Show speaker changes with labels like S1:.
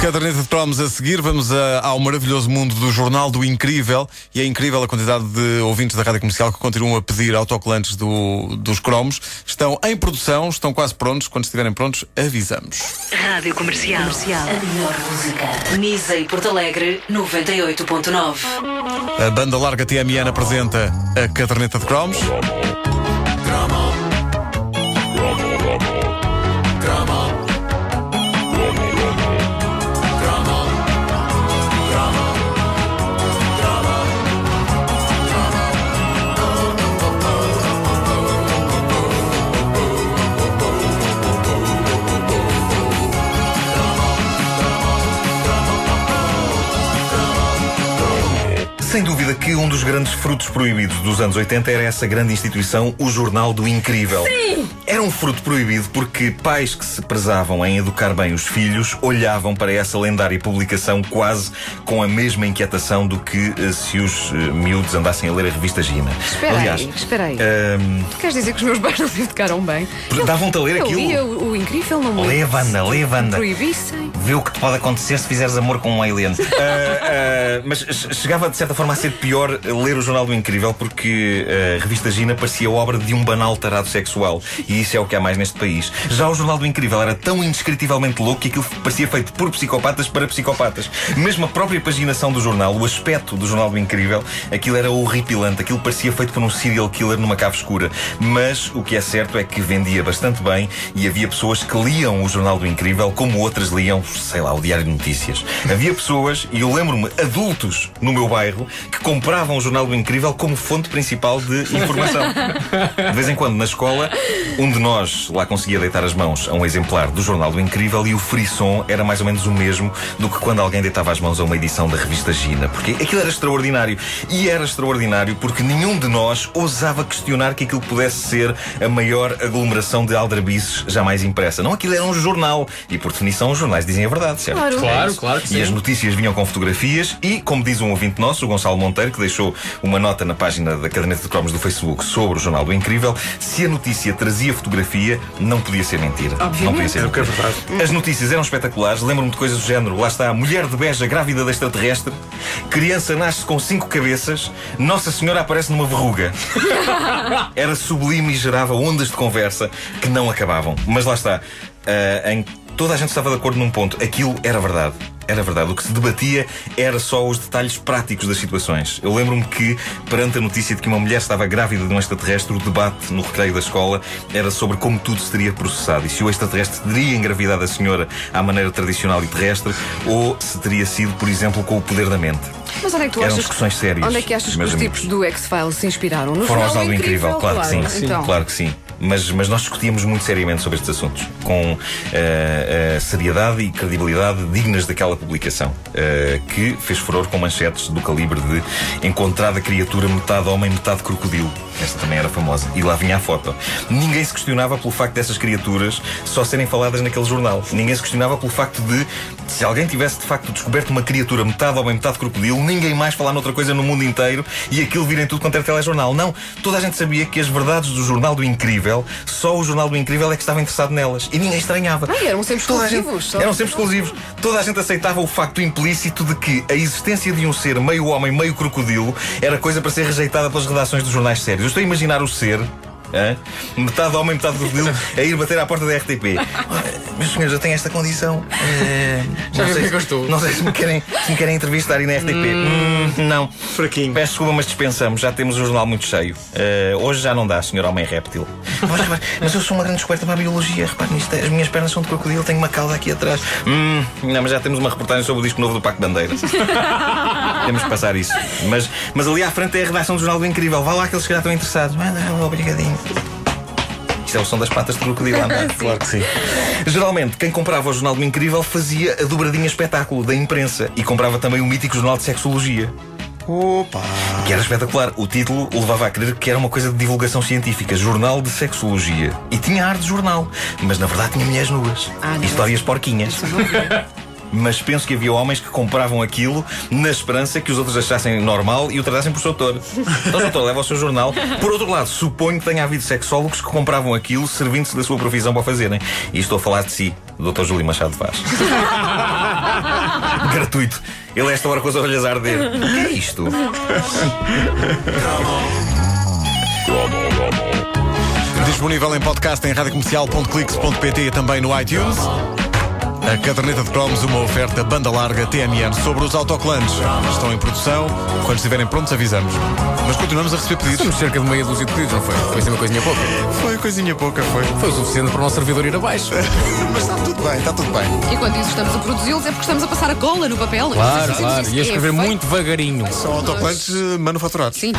S1: Caderneta de cromos a seguir, vamos a, ao maravilhoso mundo do Jornal do Incrível e é incrível a quantidade de ouvintes da rádio comercial que continuam a pedir autocolantes do, dos cromos. Estão em produção, estão quase prontos. Quando estiverem prontos, avisamos.
S2: Rádio Comercial. Comercial. A melhor música. Nisa e Porto Alegre 98.9.
S1: A banda larga TMN apresenta a Caderneta de cromos.
S3: Dúvida que um dos grandes frutos proibidos dos anos 80 era essa grande instituição, o Jornal do Incrível. Sim! Era um fruto proibido porque pais que se prezavam em educar bem os filhos olhavam para essa lendária publicação quase com a mesma inquietação do que uh, se os uh, miúdos andassem a ler a revista Gina.
S4: Espera Aliás, aí, espera aí. Uh, tu queres dizer que os meus pais não se educaram bem?
S3: Davam-te a ler
S4: eu
S3: aquilo?
S4: Lia o, o incrível não
S3: Lê, Wanda, lê, Wanda.
S4: Proibissem.
S3: Vê o que te pode acontecer se fizeres amor com um alien. mas chegava de certa forma a ser pior ler o Jornal do Incrível porque a revista Gina parecia obra de um banal tarado sexual. E isso é o que há mais neste país. Já o Jornal do Incrível era tão indescritivelmente louco que aquilo parecia feito por psicopatas para psicopatas. Mesmo a própria paginação do jornal, o aspecto do Jornal do Incrível, aquilo era horripilante. Aquilo parecia feito por um serial killer numa cave escura. Mas o que é certo é que vendia bastante bem e havia pessoas que liam o Jornal do Incrível como outras liam, sei lá, o Diário de Notícias. Havia pessoas, e eu lembro-me, adultos no meu bairro, que compravam o Jornal do Incrível como fonte principal de informação. De vez em quando, na escola, um de nós lá conseguia deitar as mãos a um exemplar do Jornal do Incrível e o frisson era mais ou menos o mesmo do que quando alguém deitava as mãos a uma edição da revista Gina. Porque aquilo era extraordinário. E era extraordinário porque nenhum de nós ousava questionar que aquilo pudesse ser a maior aglomeração de aldrabices jamais impressa. Não, aquilo era um jornal. E por definição, os jornais dizem a verdade, certo?
S4: Claro,
S5: claro, claro que sim.
S3: E as notícias vinham com fotografias e, como diz um ouvinte nosso, o Gonçalo Monteiro, que deixou uma nota na página da Caderneta de Cromos do Facebook sobre o Jornal do Incrível, se a notícia trazia fotografia, não podia ser mentira.
S4: Obviamente.
S3: Não podia ser
S5: É é
S3: mentira.
S5: verdade.
S3: As notícias eram espetaculares. Lembro-me de coisas do género. Lá está, mulher de Beja grávida da extraterrestre. Criança nasce com cinco cabeças. Nossa Senhora aparece numa verruga. Era sublime e gerava ondas de conversa que não acabavam. Mas lá está. ah, em toda a gente estava de acordo num ponto. Aquilo era verdade. Era verdade. O que se debatia era só os detalhes práticos das situações. Eu lembro-me que, perante a notícia de que uma mulher estava grávida de um extraterrestre, o debate no recreio da escola era sobre como tudo se teria processado e se o extraterrestre teria engravidado a senhora à maneira tradicional e terrestre ou se teria sido, por exemplo, com o poder da mente.
S4: Mas onde é que tu
S3: Eram
S4: achas
S3: discussões sérias,
S4: Onde é que achas que os
S3: amigos.
S4: tipos do X-Files se inspiraram? No
S3: Foram ao
S4: Jornal
S3: do Incrível, claro, que sim.
S4: Então,
S3: Claro que sim. Mas, mas nós discutíamos muito seriamente sobre estes assuntos, com eh, eh, seriedade e credibilidade dignas daquela publicação, eh, que fez furor com manchetes do calibre de encontrada criatura metade homem, metade crocodilo. Esta também era famosa. E lá vinha a foto. Ninguém se questionava pelo facto dessas criaturas só serem faladas naquele jornal. Ninguém se questionava pelo facto de, se alguém tivesse de facto descoberto uma criatura metade homem, metade crocodilo, ninguém mais falar noutra coisa no mundo inteiro e aquilo virem tudo quanto era telejornal. Não. Toda a gente sabia que as verdades do Jornal do Incrível, só o Jornal do Incrível é que estava interessado nelas. E ninguém estranhava.
S4: Ah, eram sempre
S3: Toda gente-
S4: exclusivos, só.
S3: Eram sempre exclusivos. Toda a gente aceitava o facto implícito de que a existência de um ser meio homem, meio crocodilo era coisa para ser rejeitada pelas redações dos jornais sérios. Estou a imaginar o ser. Hã? Metade homem, metade crocodilo, a ir bater à porta da RTP. Meus senhores, eu tenho esta condição. eh,
S5: Já
S3: não sei-
S5: é que eu estou.
S3: Não sei se me querem, se me querem entrevistar aí na RTP. Hum, não.
S5: Fraquinho.
S3: Peço desculpa, mas dispensamos. Já temos o jornal muito cheio. Eh, hoje já não dá, senhor homem réptil. Mas, mas eu sou uma grande descoberta para a biologia. Repare nisto. As minhas pernas são de crocodilo, tenho uma cauda aqui atrás. Hum, não, mas já temos uma reportagem sobre o disco novo do Paco Bandeira. temos que passar isso. Mas, mas ali à frente é a redação do Jornal do Incrível. Vá lá que eles se calhar estão interessados. Ah, não, obrigadinho. Isto é o som das patas de crocodilo a andar. claro que sim. Geralmente, quem comprava o Jornal do Incrível fazia a dobradinha espetáculo da imprensa e comprava também o mítico Jornal de Sexologia.
S1: Opa!
S3: Que era espetacular. O título o levava a crer que era uma coisa de divulgação científica, Jornal de Sexologia. E tinha ar de jornal, mas na verdade tinha mulheres nuas.
S4: Ah, não.
S3: e histórias porquinhas. Mas penso que havia homens que compravam aquilo na esperança que os outros achassem normal e o tratassem por doutor. Então, doutor, leva o seu jornal. Por outro lado, suponho que tenha havido sexólogos que compravam aquilo servindo-se da sua profissão para fazerem. E estou a falar de si, Dr. Júlio Machado Vaz. Gratuito. Ele a esta hora com as orelhas a arder. O que é isto?
S1: Disponível em podcast em radiocomercial.clix.pt e também no iTunes. A caderneta de cromos, uma oferta banda larga TMN sobre os autocolantes. Estão em produção. Quando estiverem prontos, avisamos. Mas continuamos a receber pedidos.
S5: Temos cerca de meia dúzia de pedidos, não foi? Foi assim uma coisinha pouca.
S1: Foi coisinha pouca, foi.
S5: Foi o suficiente para o nosso servidor ir abaixo.
S1: Mas está tudo bem, está tudo bem.
S4: Enquanto isso estamos a produzi-los é porque estamos a passar a cola no papel.
S5: Claro, claro.
S4: isso.
S5: E a
S4: É
S5: escrever
S4: feito.
S5: muito devagarinho.
S1: São autocolantes eh, manufaturados.
S4: Sim.